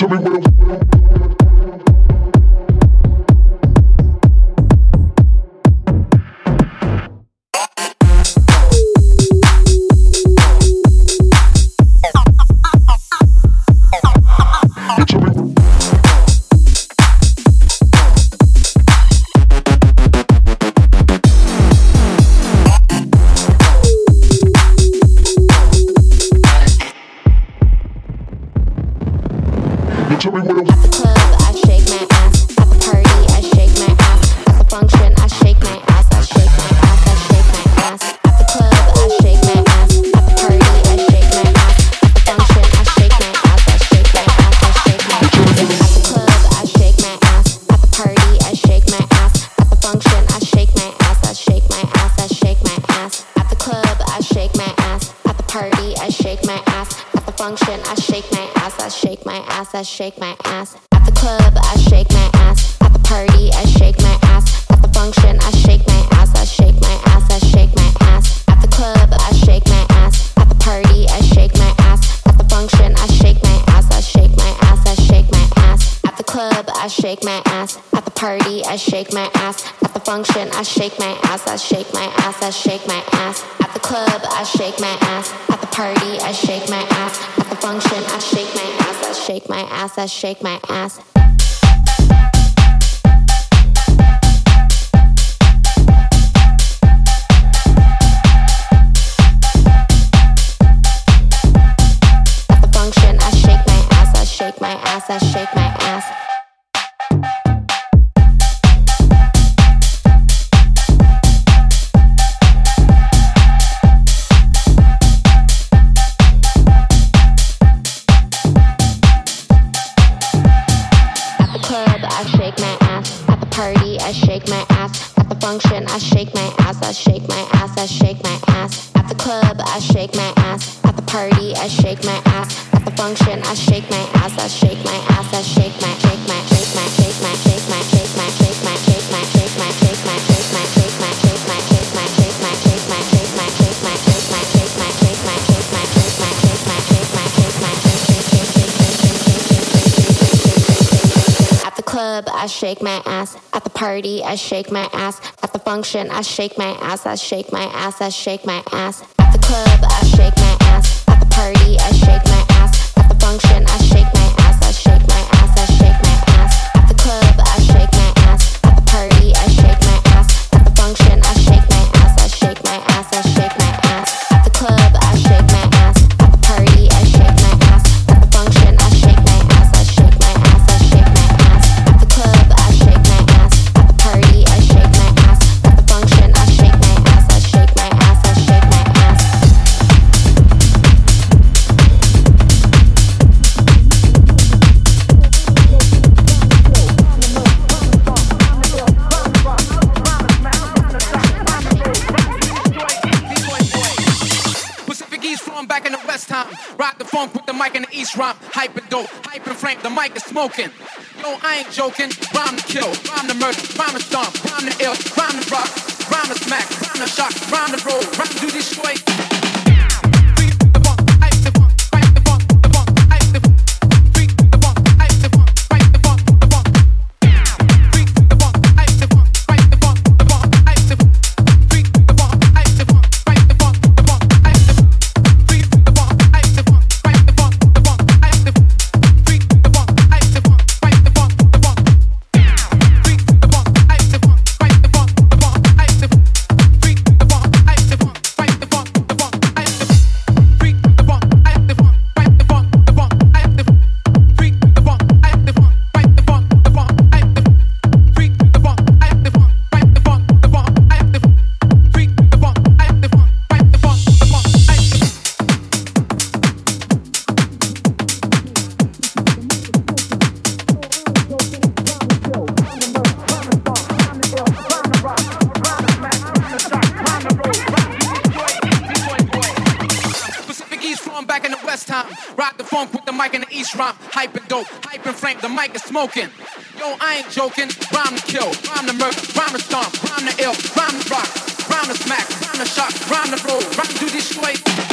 Tell me what party, I shake my ass. At the function, I shake my ass, I shake my ass, I shake my ass. At the club, I shake my ass. At the party, I shake my ass. At the function, I shake my ass, I shake my ass, I shake my ass. At the club, I shake my ass. At the party, I shake my ass. At the function, I shake my ass, I shake my ass, I shake my ass. At the club, I shake my ass party, I shake my ass. At the function, I shake my ass, I shake my ass, I shake my ass. At the club, I shake my ass. At the party, I shake my ass. At the function, I shake my ass, I shake my ass, I shake my ass. At the function, I shake my ass, I shake my ass, I shake my function, I shake my ass, I shake my ass, I shake my ass. At the club, I shake my ass. At the party, I shake my ass. At the function, I shake my ass, I shake my ass, I shake my ass. club, I shake my ass. At the party, I shake my ass. At the function, I shake my ass. I shake my ass. I shake my ass. At the club, I shake my ass. At the party, I shake my ass. At the function, I shake my smoking. I'm back in the West time. Rock the funk with the mic in the East rhyme. Hype and dope, hype and flame, the mic is smoking. Yo, I ain't joking. Rhyme to kill, rhyme to murder, rhyme to stomp, rhyme to ill, rhyme to rock, rhyme to smack, rhyme to shock, rhyme to roll, rhyme to destroy.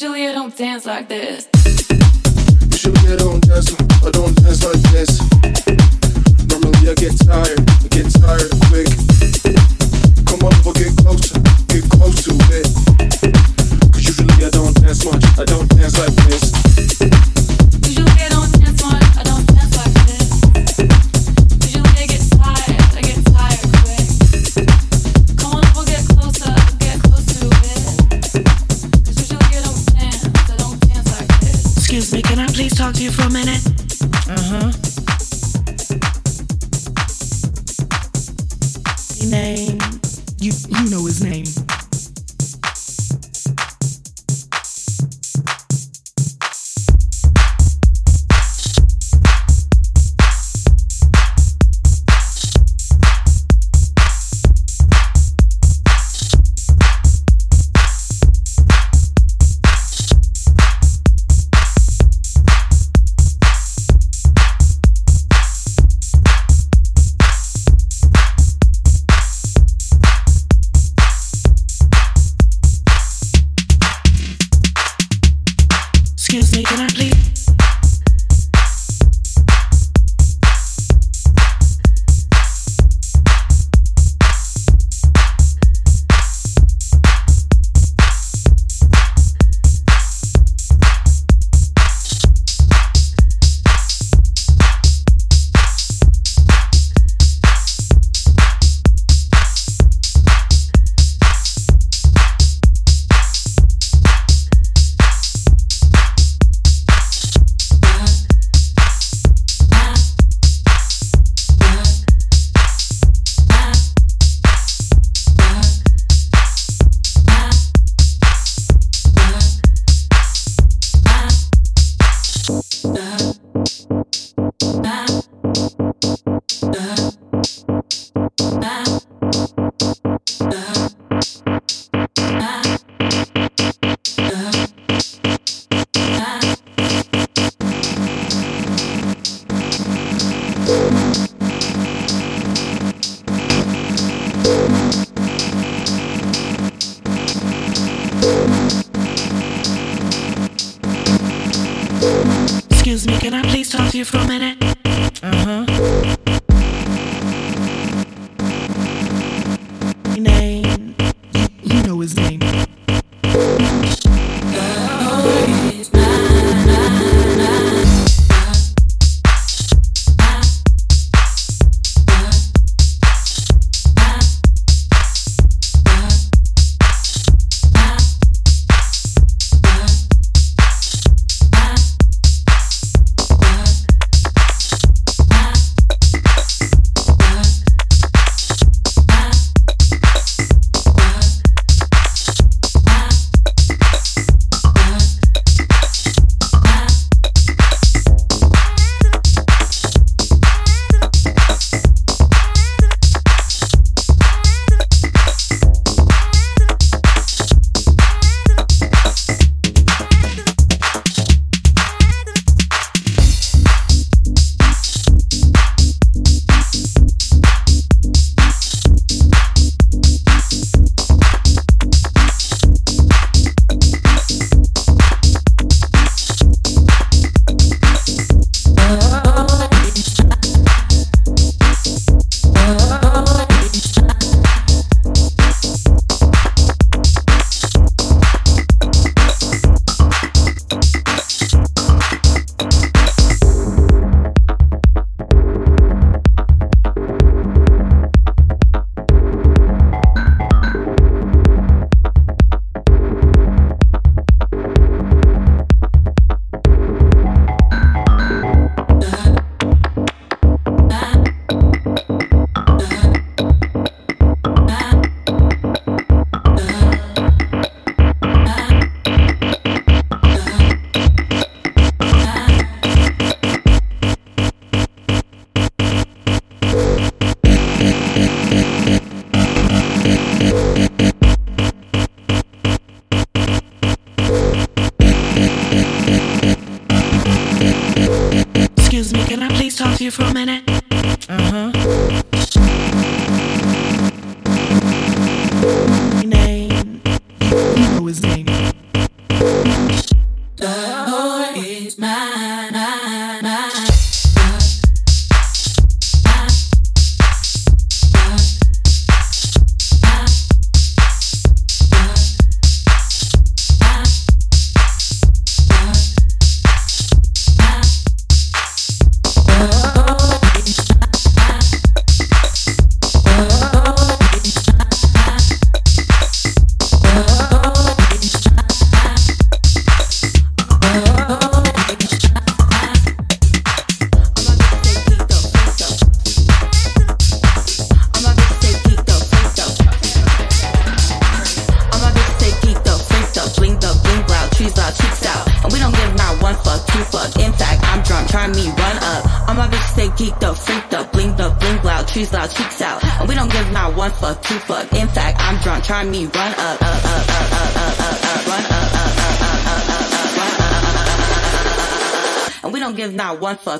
Usually I don't dance like this. Usually I don't dance, I don't dance like this. Normally I get tired, I get tired quick. Come on get get close to usually I don't dance much, I don't dance like this. Usually I don't dance much. talk to you for a minute? Mm-hmm. Uh huh. Name.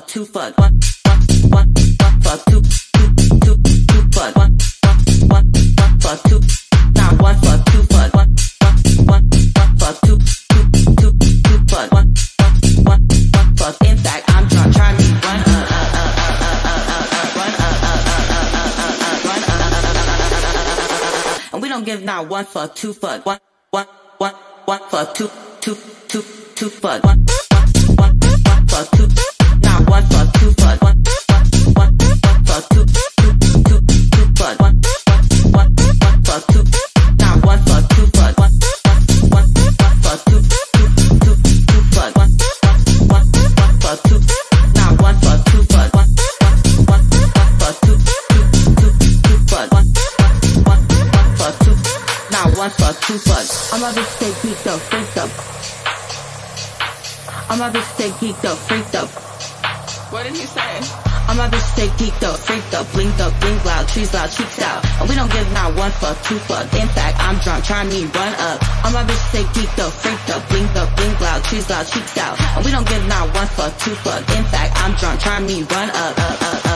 Two fuck. One, one, one, one fuck, two, two, two, two fuck. One, one, one, one fuck, two. not one fuck, two fuck, one, one, one, one fuck, two, two, two, two fuck, one, one, one, one fuck, two, not one fuck, two fuck, one. I'm a bitch stay geeked up, freaked up. I'm a bitch stay geeked up, freaked up. What did he say? I'm a bitch stay geeked up, freaked up, blinked up, blink loud, trees loud, cheeks out. And we don't give not one fuck, two fuck. In fact, I'm drunk, trying me run up. I'm a bitch stay geeked up, freaked up, blinked up, blink loud, trees loud, cheeks out. And we don't give not one fuck, two fuck. In fact, I'm drunk, trying me run up, up, up, up, up, up,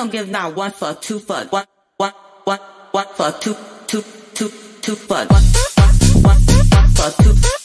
don't give not one fuck, two fuck, one one, one for two, two, two, two for one, one, one, one for two.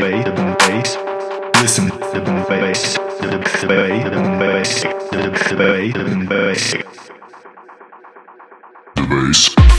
the. Listen, the bass, the bass, the bass.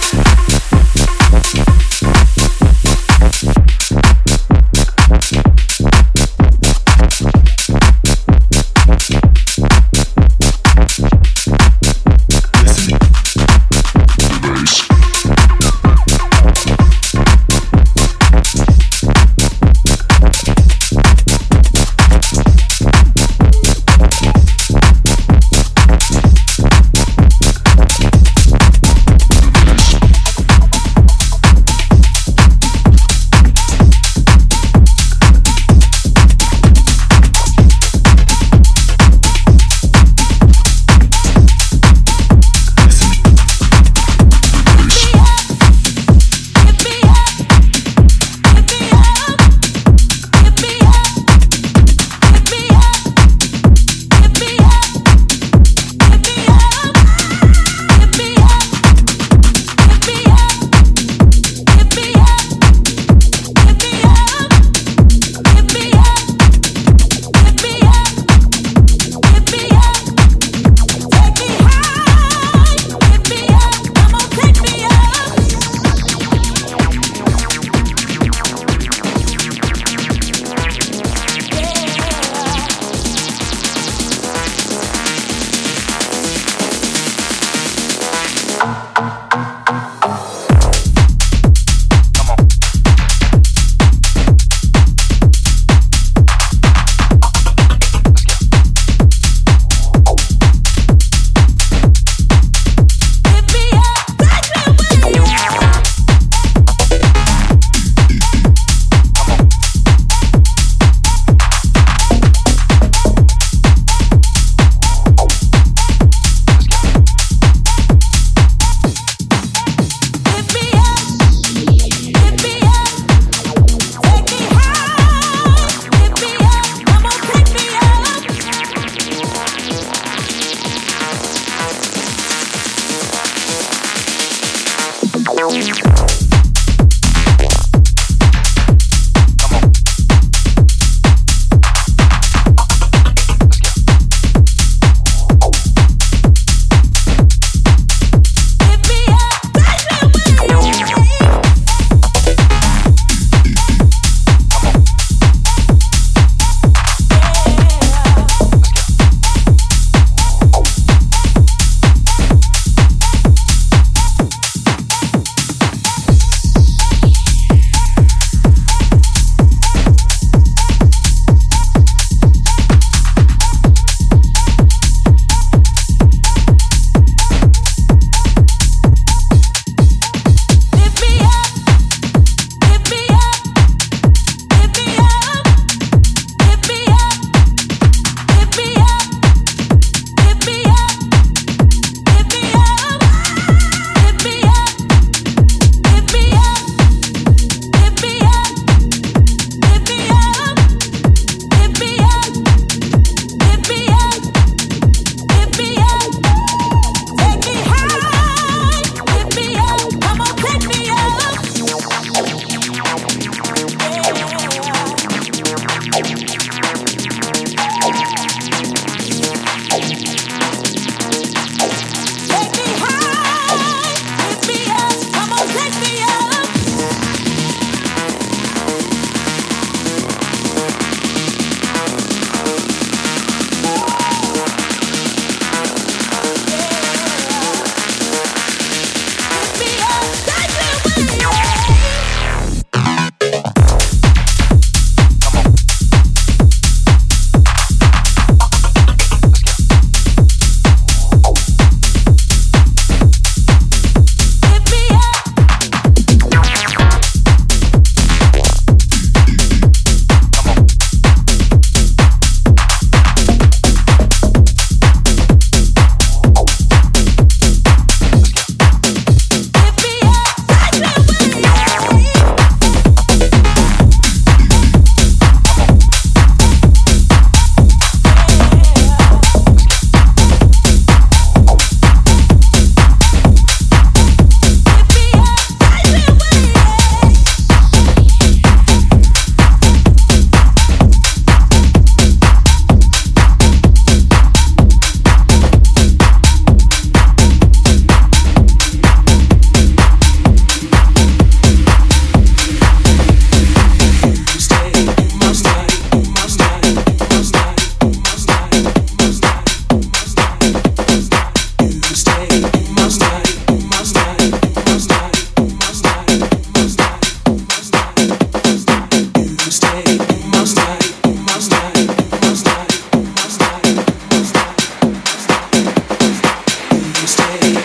Friday.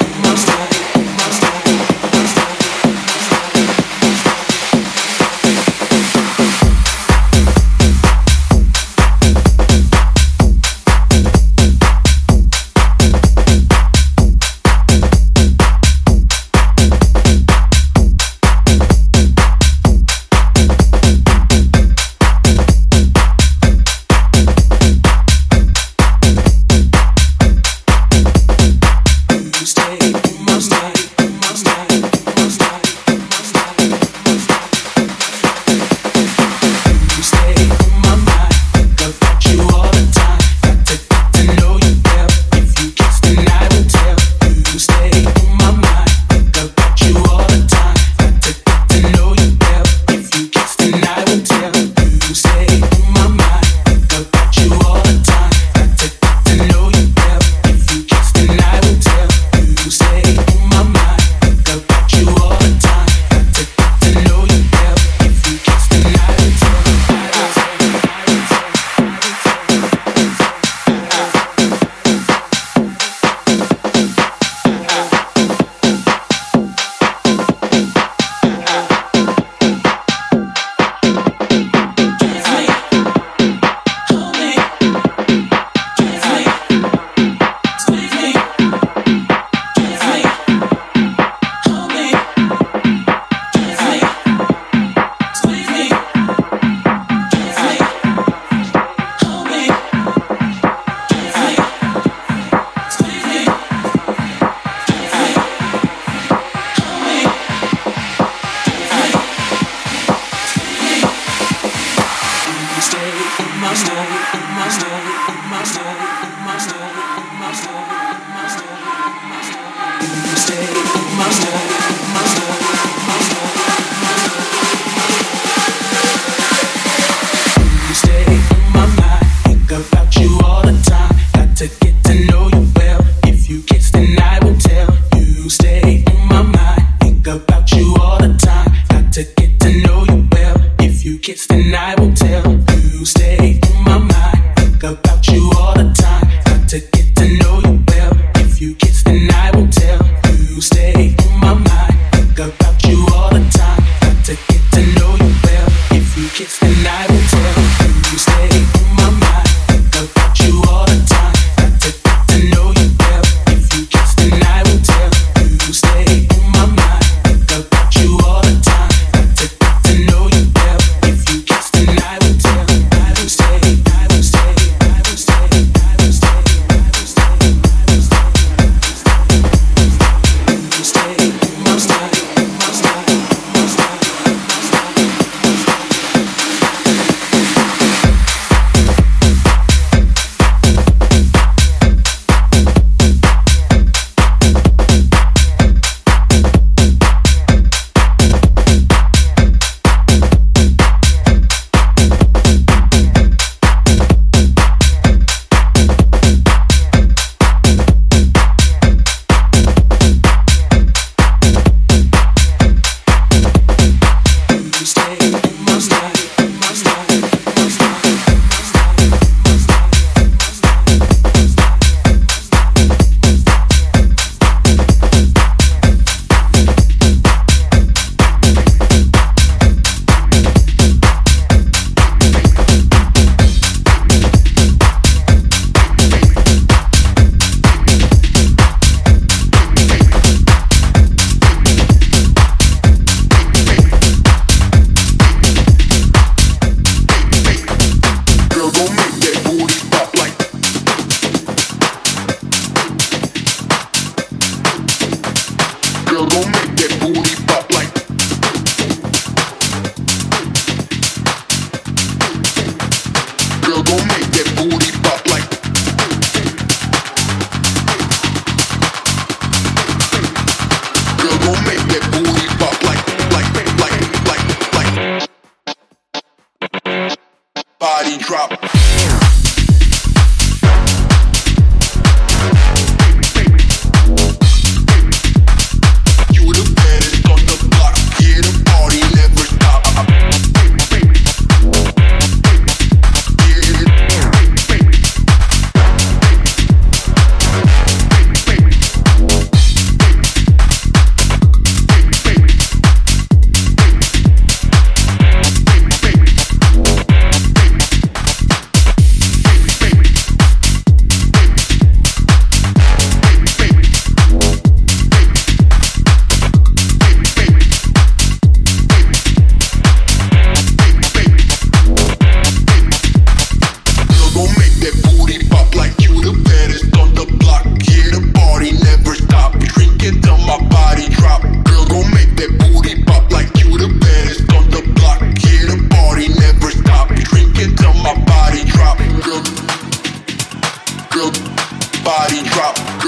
stay, must stay.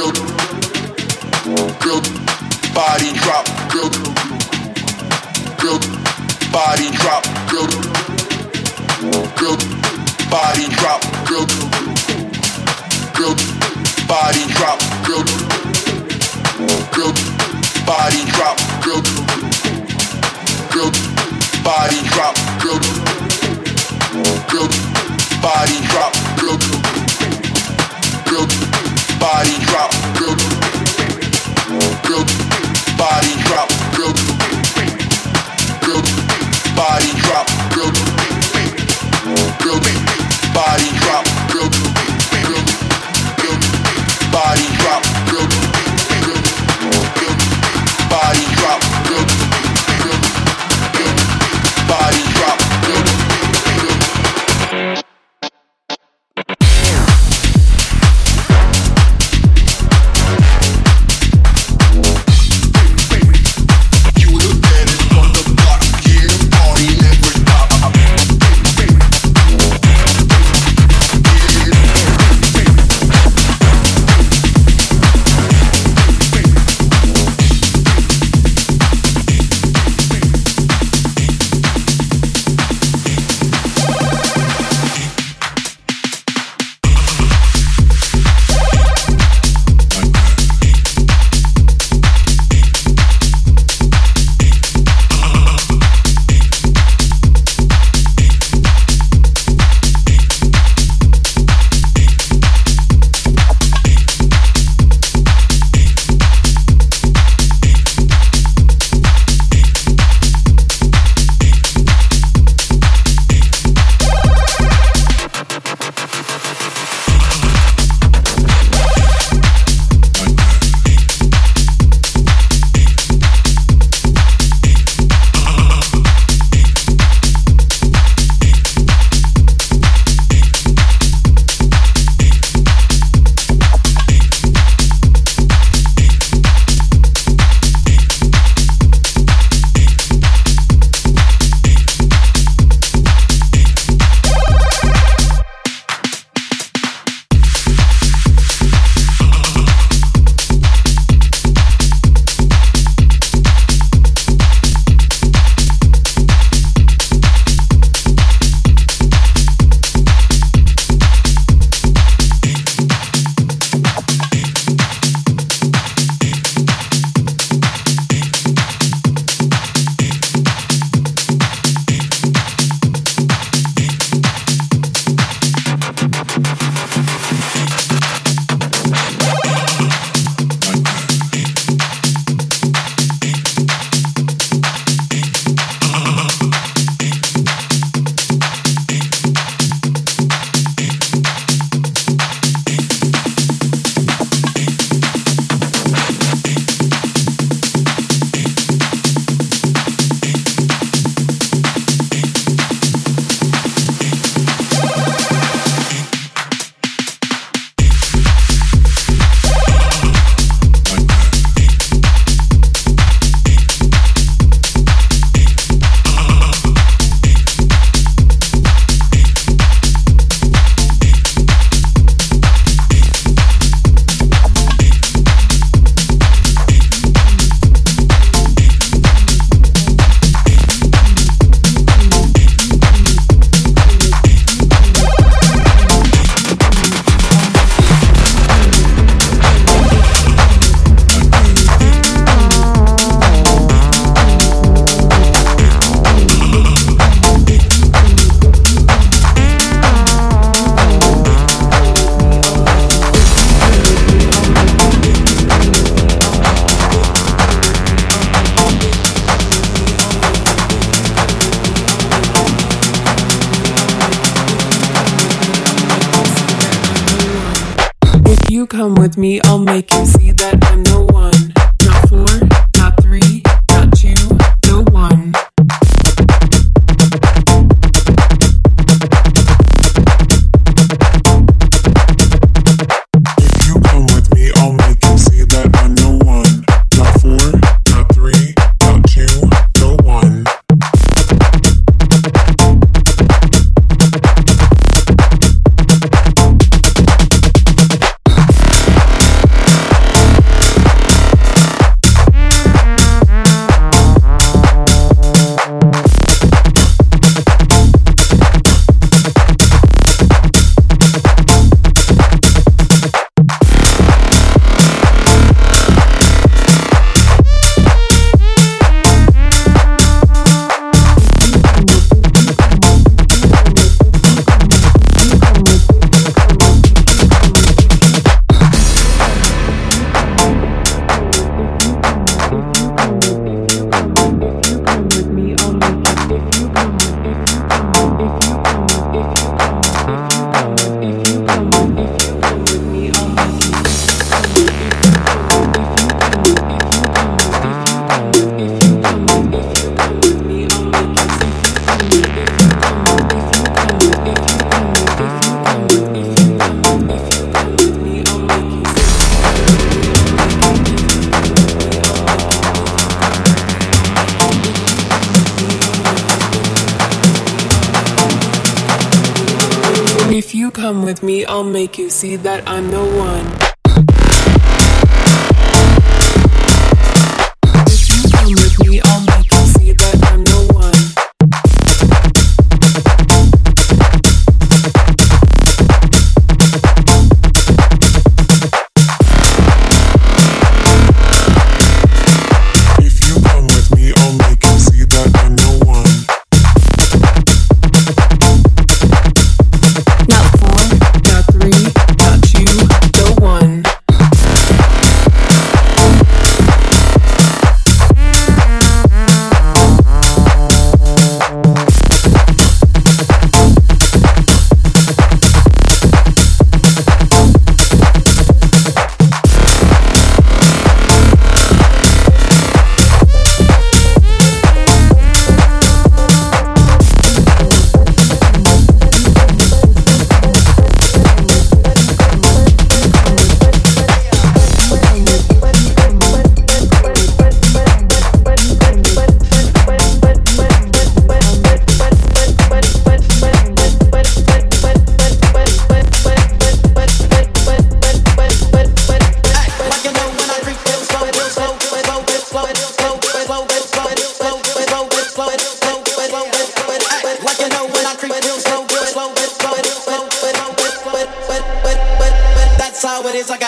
girl, body drop, girl, girl, body drop, girl, girl, body drop, girl, girl, body drop, girl body drop, girl. Girl, body drop, girl. Girl, body drop, girl. Girl, body drop, girl. Girl, girl, body drop, girl. Girl, girl, body drop, girl. Girl, girl, body. make you see that I'm the one.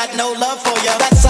got no love for ya. That's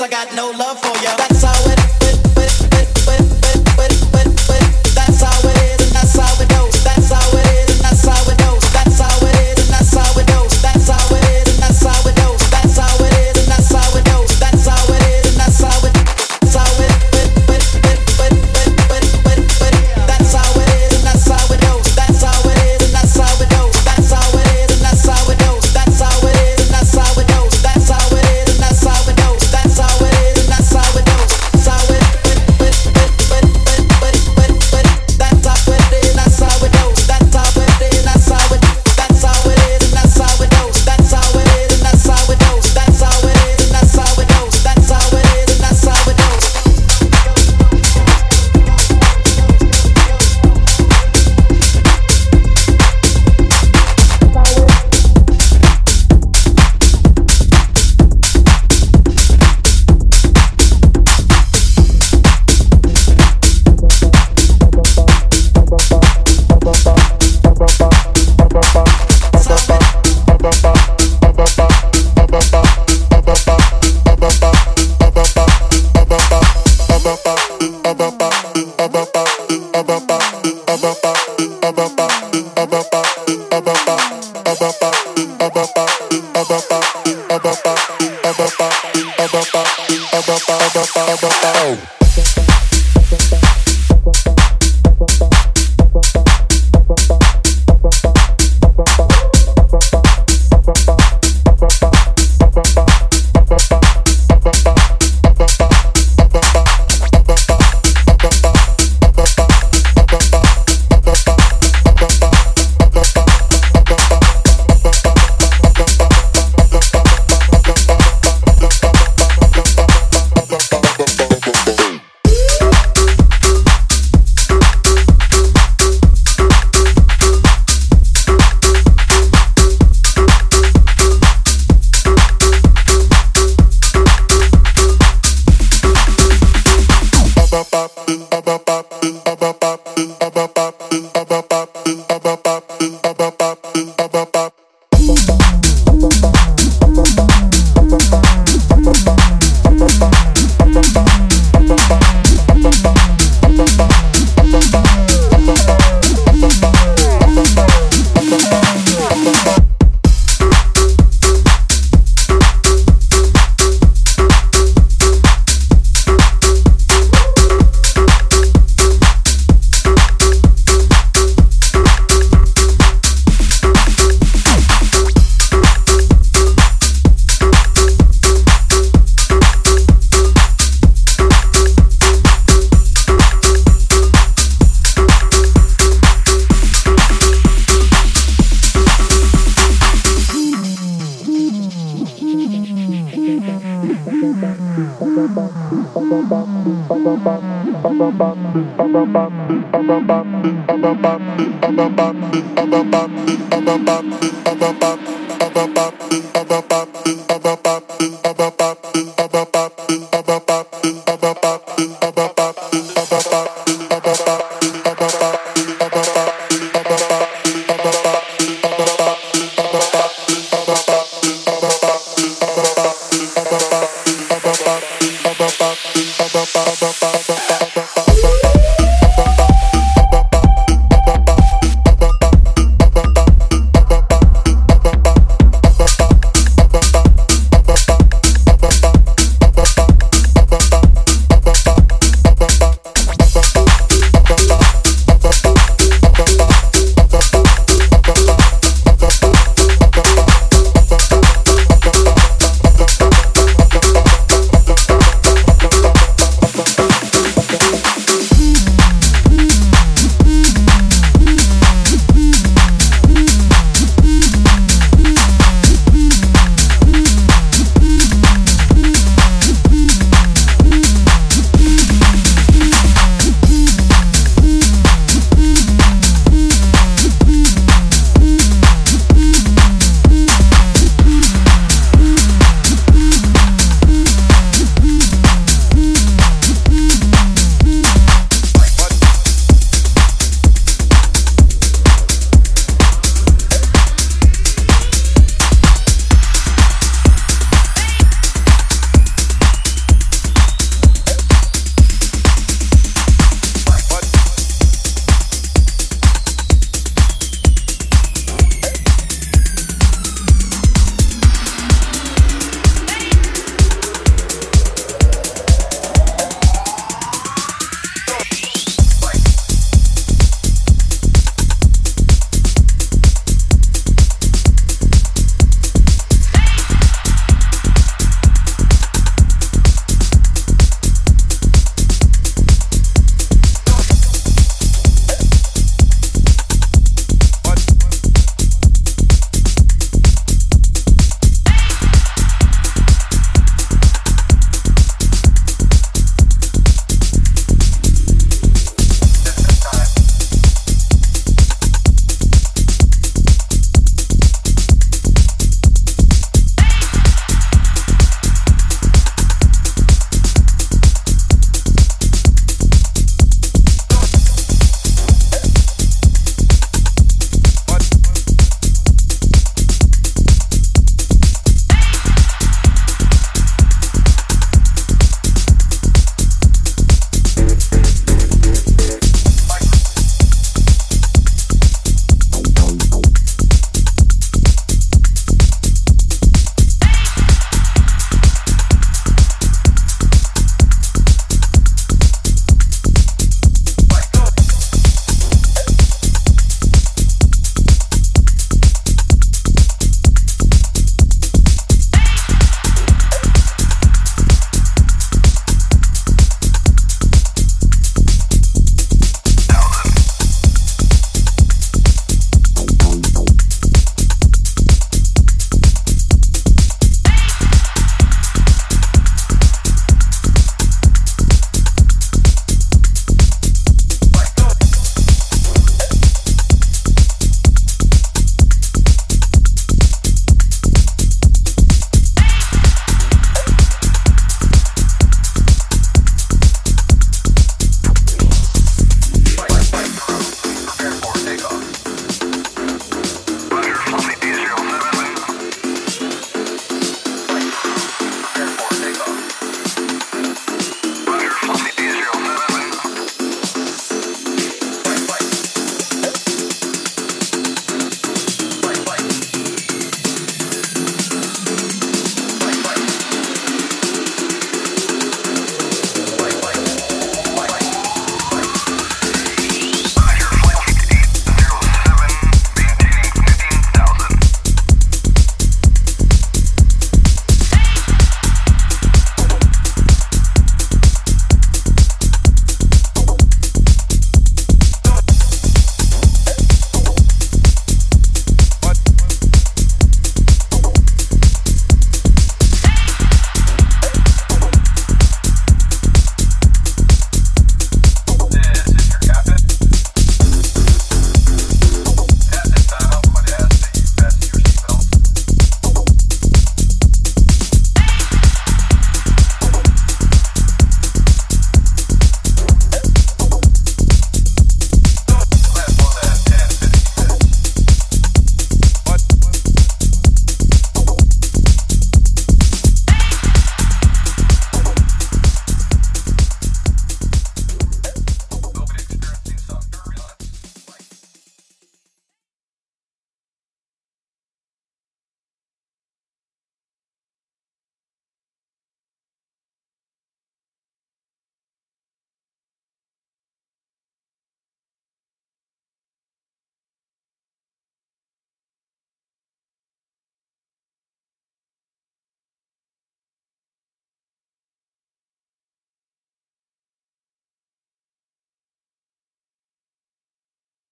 I got no love for ya. That's how it